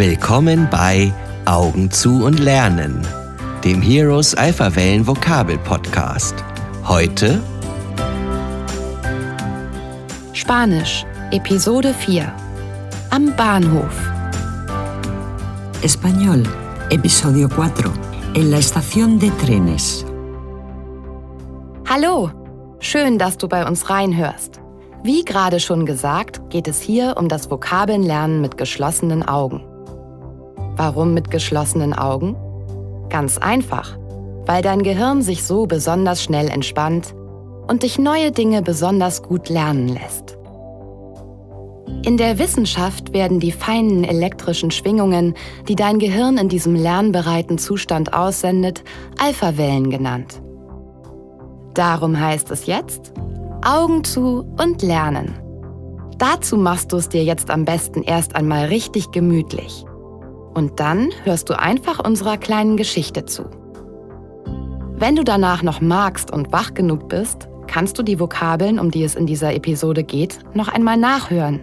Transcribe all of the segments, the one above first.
Willkommen bei Augen zu und Lernen, dem Heroes Alpha Wellen Vokabel Podcast. Heute Spanisch, Episode 4. Am Bahnhof. Español, episodio 4. En la estación de trenes. Hallo, schön, dass du bei uns reinhörst. Wie gerade schon gesagt, geht es hier um das Vokabelnlernen mit geschlossenen Augen. Warum mit geschlossenen Augen? Ganz einfach, weil dein Gehirn sich so besonders schnell entspannt und dich neue Dinge besonders gut lernen lässt. In der Wissenschaft werden die feinen elektrischen Schwingungen, die dein Gehirn in diesem lernbereiten Zustand aussendet, Alphawellen genannt. Darum heißt es jetzt Augen zu und lernen. Dazu machst du es dir jetzt am besten erst einmal richtig gemütlich. Und dann hörst du einfach unserer kleinen Geschichte zu. Wenn du danach noch magst und wach genug bist, kannst du die Vokabeln, um die es in dieser Episode geht, noch einmal nachhören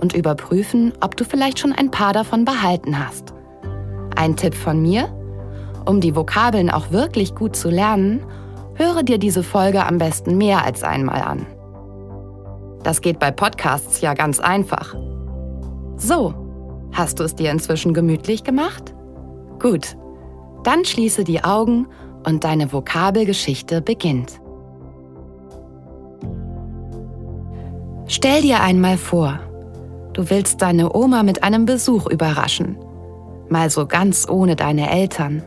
und überprüfen, ob du vielleicht schon ein paar davon behalten hast. Ein Tipp von mir? Um die Vokabeln auch wirklich gut zu lernen, höre dir diese Folge am besten mehr als einmal an. Das geht bei Podcasts ja ganz einfach. So, hast du es dir inzwischen gemütlich gemacht? Gut, dann schließe die Augen und deine Vokabelgeschichte beginnt. Stell dir einmal vor, du willst deine Oma mit einem Besuch überraschen, mal so ganz ohne deine Eltern.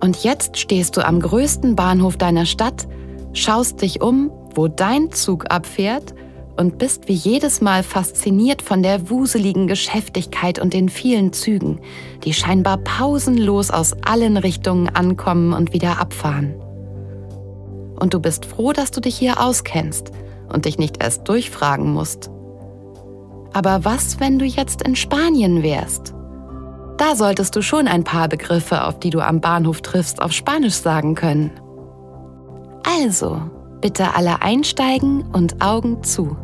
Und jetzt stehst du am größten Bahnhof deiner Stadt, schaust dich um, wo dein Zug abfährt und bist wie jedes Mal fasziniert von der wuseligen Geschäftigkeit und den vielen Zügen, die scheinbar pausenlos aus allen Richtungen ankommen und wieder abfahren. Und du bist froh, dass du dich hier auskennst und dich nicht erst durchfragen musst. Aber was, wenn du jetzt in Spanien wärst? Da solltest du schon ein paar Begriffe, auf die du am Bahnhof triffst, auf Spanisch sagen können. Also, bitte alle einsteigen und Augen zu.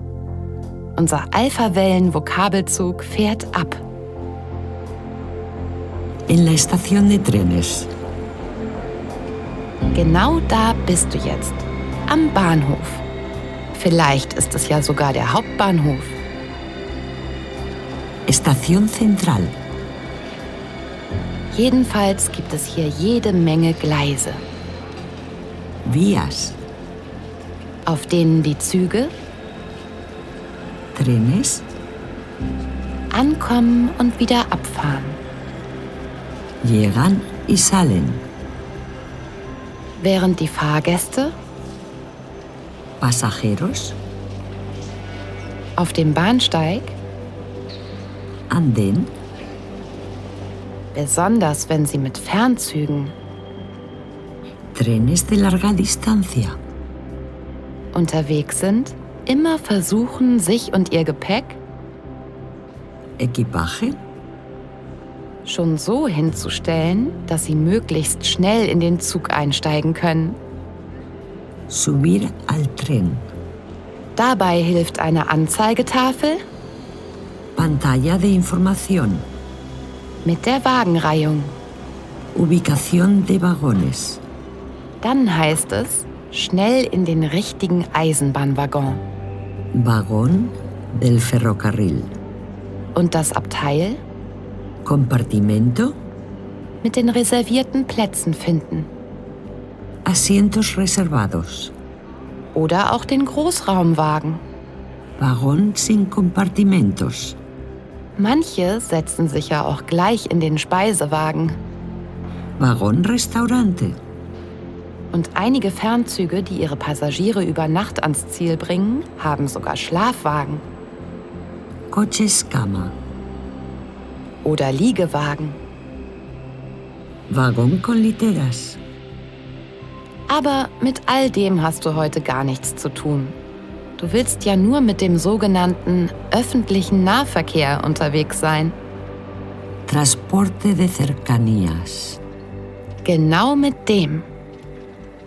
Unser Alpha-Wellen-Vokabelzug fährt ab. En la estación de trenes. Genau da bist du jetzt, am Bahnhof. Vielleicht ist es ja sogar der Hauptbahnhof. Estación central. Jedenfalls gibt es hier jede Menge Gleise, Vías. auf denen die Züge Trenes. ankommen und wieder abfahren. Llegan y salen. Während die Fahrgäste Pasajeros. auf dem Bahnsteig, Andén. besonders wenn sie mit Fernzügen Trenes de larga distancia. unterwegs sind, immer versuchen, sich und ihr Gepäck Equipaje. schon so hinzustellen, dass sie möglichst schnell in den Zug einsteigen können. Subir al tren. Dabei hilft eine Anzeigetafel Pantalla de información. mit der Wagenreihung. Ubicación de vagones. Dann heißt es, schnell in den richtigen Eisenbahnwaggon. Vagón del ferrocarril. Und das Abteil Compartimento. mit den reservierten Plätzen finden. Asientos reservados. Oder auch den Großraumwagen. Vagón sin compartimentos. Manche setzen sich ja auch gleich in den Speisewagen. Vagón restaurante. Und einige Fernzüge, die ihre Passagiere über Nacht ans Ziel bringen, haben sogar Schlafwagen Coches cama. oder Liegewagen. Vagón con literas. Aber mit all dem hast du heute gar nichts zu tun. Du willst ja nur mit dem sogenannten öffentlichen Nahverkehr unterwegs sein. Transporte de cercanías. Genau mit dem.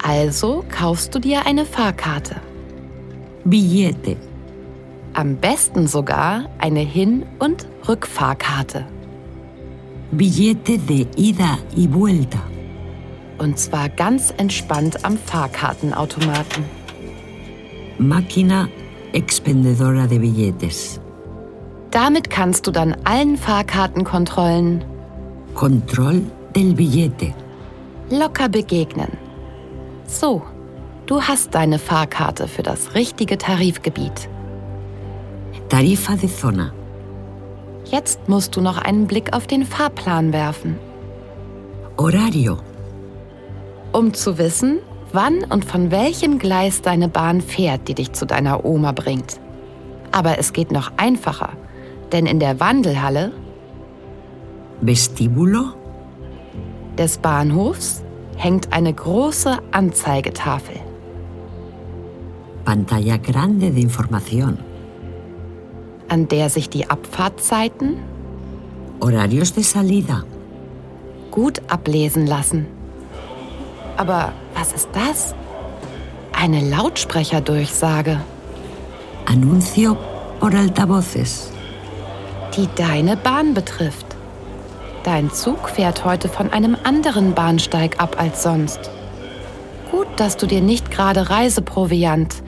Also kaufst du dir eine Fahrkarte. Billete. Am besten sogar eine Hin- und Rückfahrkarte. Billete de ida y vuelta. Und zwar ganz entspannt am Fahrkartenautomaten. Máquina expendedora de billetes. Damit kannst du dann allen Fahrkartenkontrollen Control del billete. locker begegnen. So, du hast deine Fahrkarte für das richtige Tarifgebiet. Tarifa de zona. Jetzt musst du noch einen Blick auf den Fahrplan werfen, Horario. um zu wissen, wann und von welchem Gleis deine Bahn fährt, die dich zu deiner Oma bringt. Aber es geht noch einfacher, denn in der Wandelhalle Vestíbulo. des Bahnhofs hängt eine große Anzeigetafel. Pantalla grande de información. an der sich die Abfahrtzeiten Horarios de salida. gut ablesen lassen. Aber was ist das? Eine Lautsprecherdurchsage, Anuncio por altavoces. die deine Bahn betrifft. Dein Zug fährt heute von einem anderen Bahnsteig ab als sonst. Gut, dass du dir nicht gerade Reiseproviant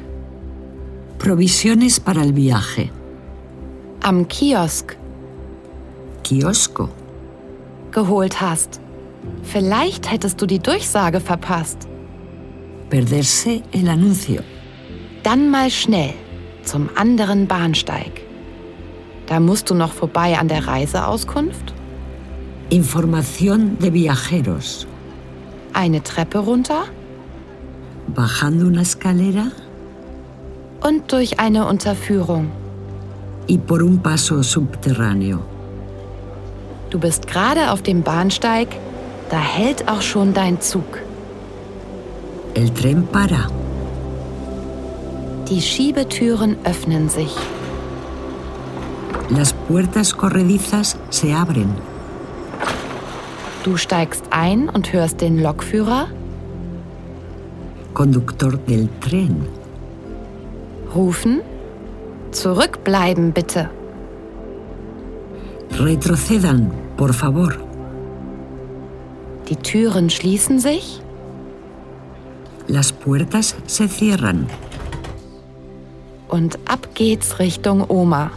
Provisiones para el viaje. am Kiosk Kiosco. geholt hast. Vielleicht hättest du die Durchsage verpasst. Perderse el anuncio. Dann mal schnell zum anderen Bahnsteig. Da musst du noch vorbei an der Reiseauskunft, Información de viajeros. eine Treppe runter Bajando una escalera und durch eine Unterführung. y por un paso subterráneo. Du bist gerade auf dem Bahnsteig, da hält auch schon dein Zug. El tren para. Die Schiebetüren öffnen sich. Las puertas corredizas se abren. Du steigst ein und hörst den Lokführer Conductor del tren. rufen, zurückbleiben bitte. Retrocedan, por favor. Die Türen schließen sich Las puertas se cierran. und ab geht's Richtung Oma.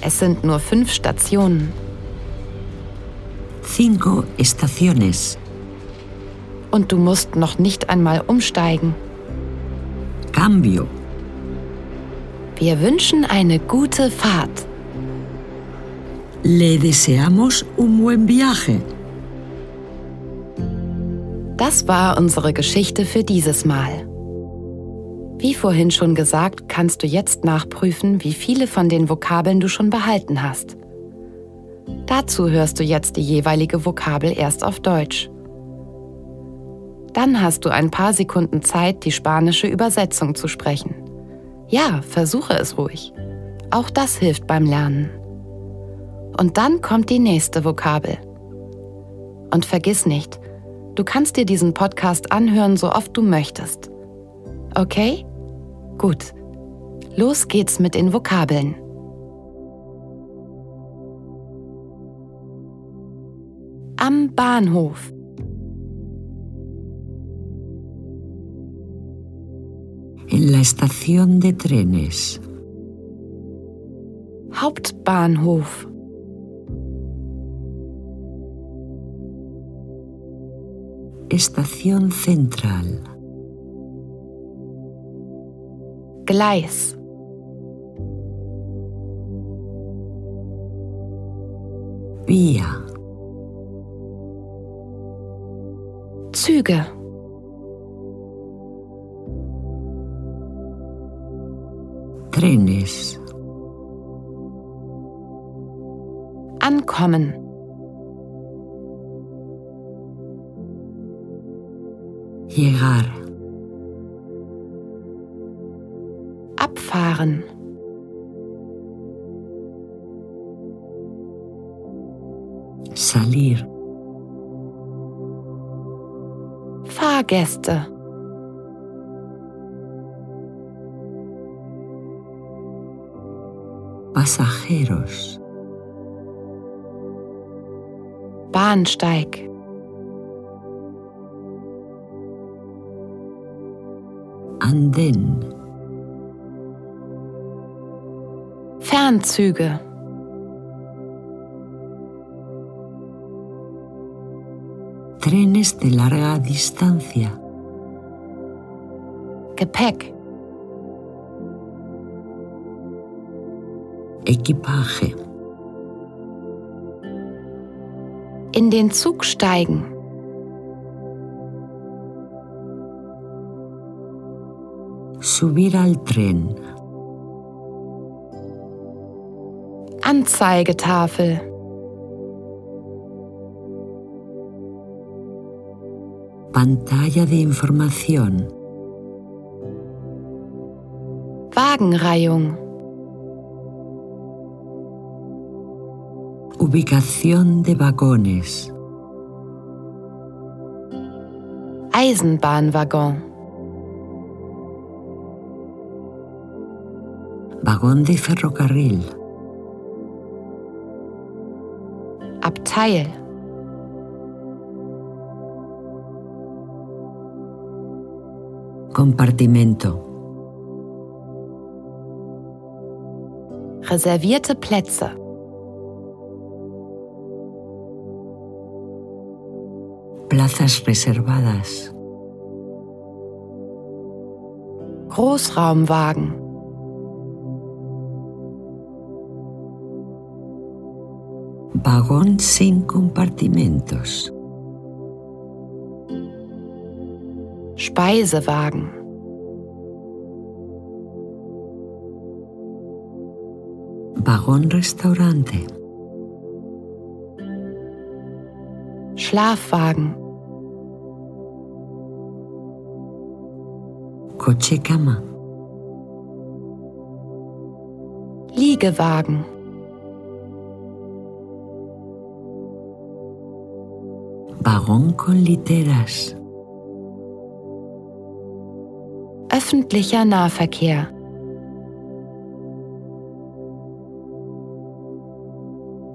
Es sind nur fünf Stationen. Cinco estaciones. Und du musst noch nicht einmal umsteigen. Cambio. Wir wünschen eine gute Fahrt. Le deseamos un buen viaje. Das war unsere Geschichte für dieses Mal. Wie vorhin schon gesagt, kannst du jetzt nachprüfen, wie viele von den Vokabeln du schon behalten hast. Dazu hörst du jetzt die jeweilige Vokabel erst auf Deutsch. Dann hast du ein paar Sekunden Zeit, die spanische Übersetzung zu sprechen. Ja, versuche es ruhig. Auch das hilft beim Lernen. Und dann kommt die nächste Vokabel. Und vergiss nicht, du kannst dir diesen Podcast anhören, so oft du möchtest. Okay? Gut. Los geht's mit den Vokabeln. Am Bahnhof. En la estación de trenes. Hauptbahnhof. Estación central. Gleis. Vía. Züge. Trenes. Ankommen. Llegar. Abfahren. Salir. Fahrgäste. Pasajeros. Bahnsteig. Andén. Fernzüge. Trenes de larga distancia. Gepäck. Equipaje. In den Zug steigen. Subir al tren. Anzeigetafel. Pantalla de información. Wagenreihung. Ubicación de vagones. Eisenbahnwaggon. Vagón de ferrocarril. Abteil. Compartimento. Reservierte Plätze. Plazas reservadas. Großraumwagen. Vagón sin compartimentos. Speisewagen. Vagón restaurante. Schlafwagen. Coche cama. Liegewagen. Vagón con literas. Öffentlicher Nahverkehr.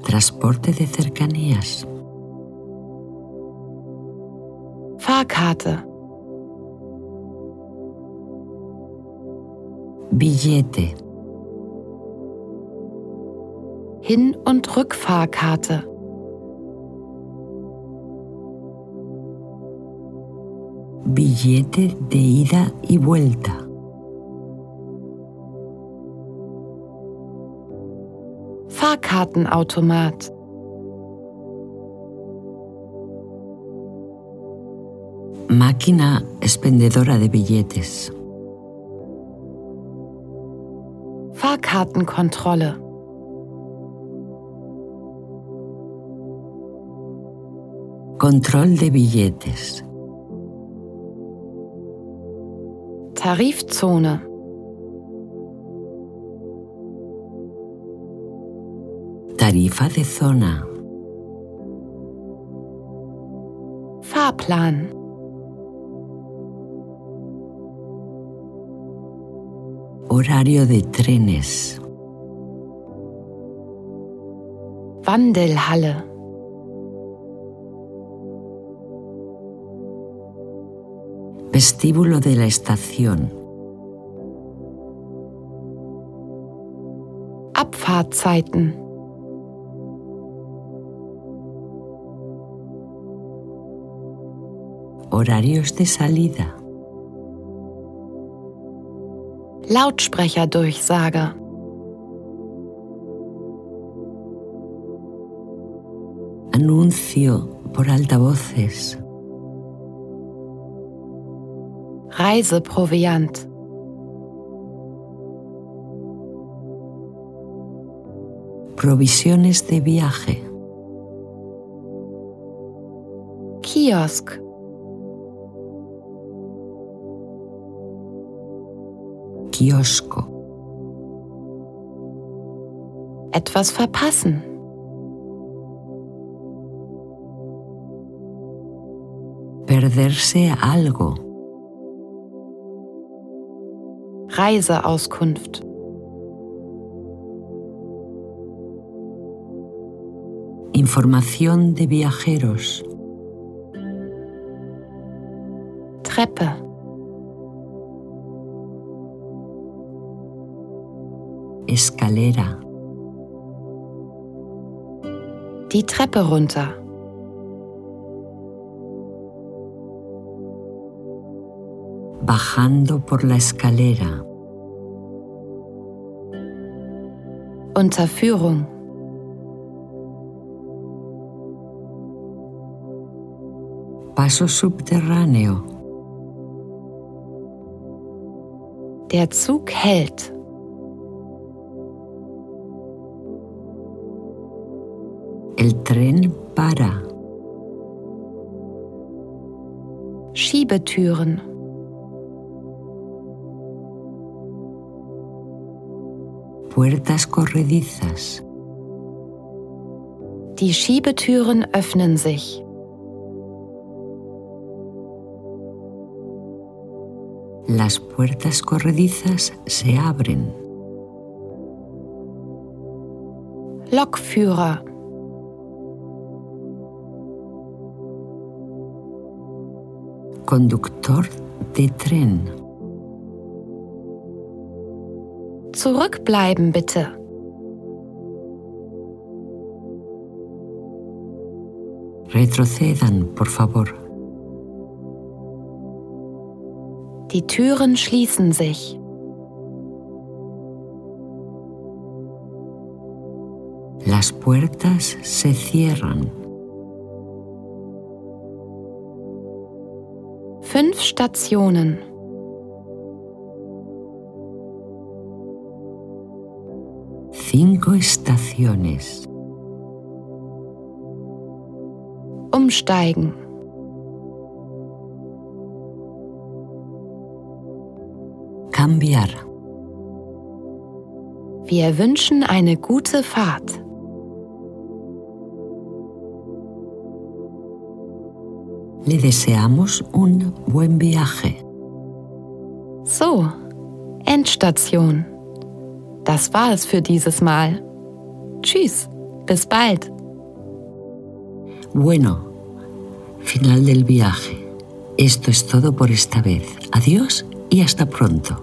Transporte de cercanías. Fahrkarte. Billete. Hin- und Rückfahrkarte. Billete de ida y vuelta. Fahrkartenautomat. Máquina expendedora de billetes. Fahrkartenkontrolle. Control de billetes. Tarifzone. Tarifa de zona. Fahrplan. Horario de trenes. Wandelhalle. Vestíbulo de la estación. Abfahrtzeiten. Horarios de salida. Lautsprecherdurchsager. Anuncio por altavoces. Reiseproviant. Provisiones de viaje. Kiosk. Kiosco. Etwas verpassen. Perderse algo. Reiseauskunft. Información de viajeros. Treppe, Escalera. die Treppe runter, Bajando por la escalera. Unterführung, Paso subterráneo. der Zug hält, El tren para. Schiebetüren, Puertas corredizas. die Schiebetüren öffnen sich, Las puertas corredizas se abren. Lokführer, Conductor de tren. Zurückbleiben bitte, Retrocedan, por favor. die Türen schließen sich, Las puertas se cierran. fünf Stationen, estaciones. umsteigen, Cambiar. wir wünschen eine gute Fahrt. Le deseamos un buen viaje. So, Endstation. Das war es für dieses Mal. Tschüss, bis bald. Bueno, final del viaje. Esto es todo por esta vez. Adiós y hasta pronto.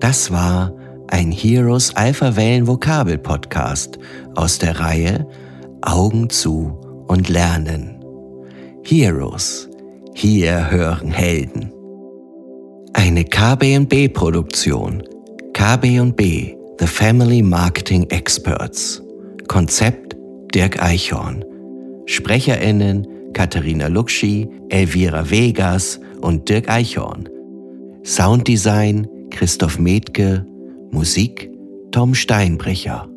Das war ein Heroes Alpha Wellen Vokabel Podcast aus der Reihe Augen zu und lernen. Heroes. Hier hören Helden. Eine KB&B Produktion. KB&B The Family Marketing Experts. Konzept Dirk Eichhorn. SprecherInnen Katharina Luxi, Elvira Vegas und Dirk Eichhorn. Sounddesign Christoph Metke, Musik Tom Steinbrecher.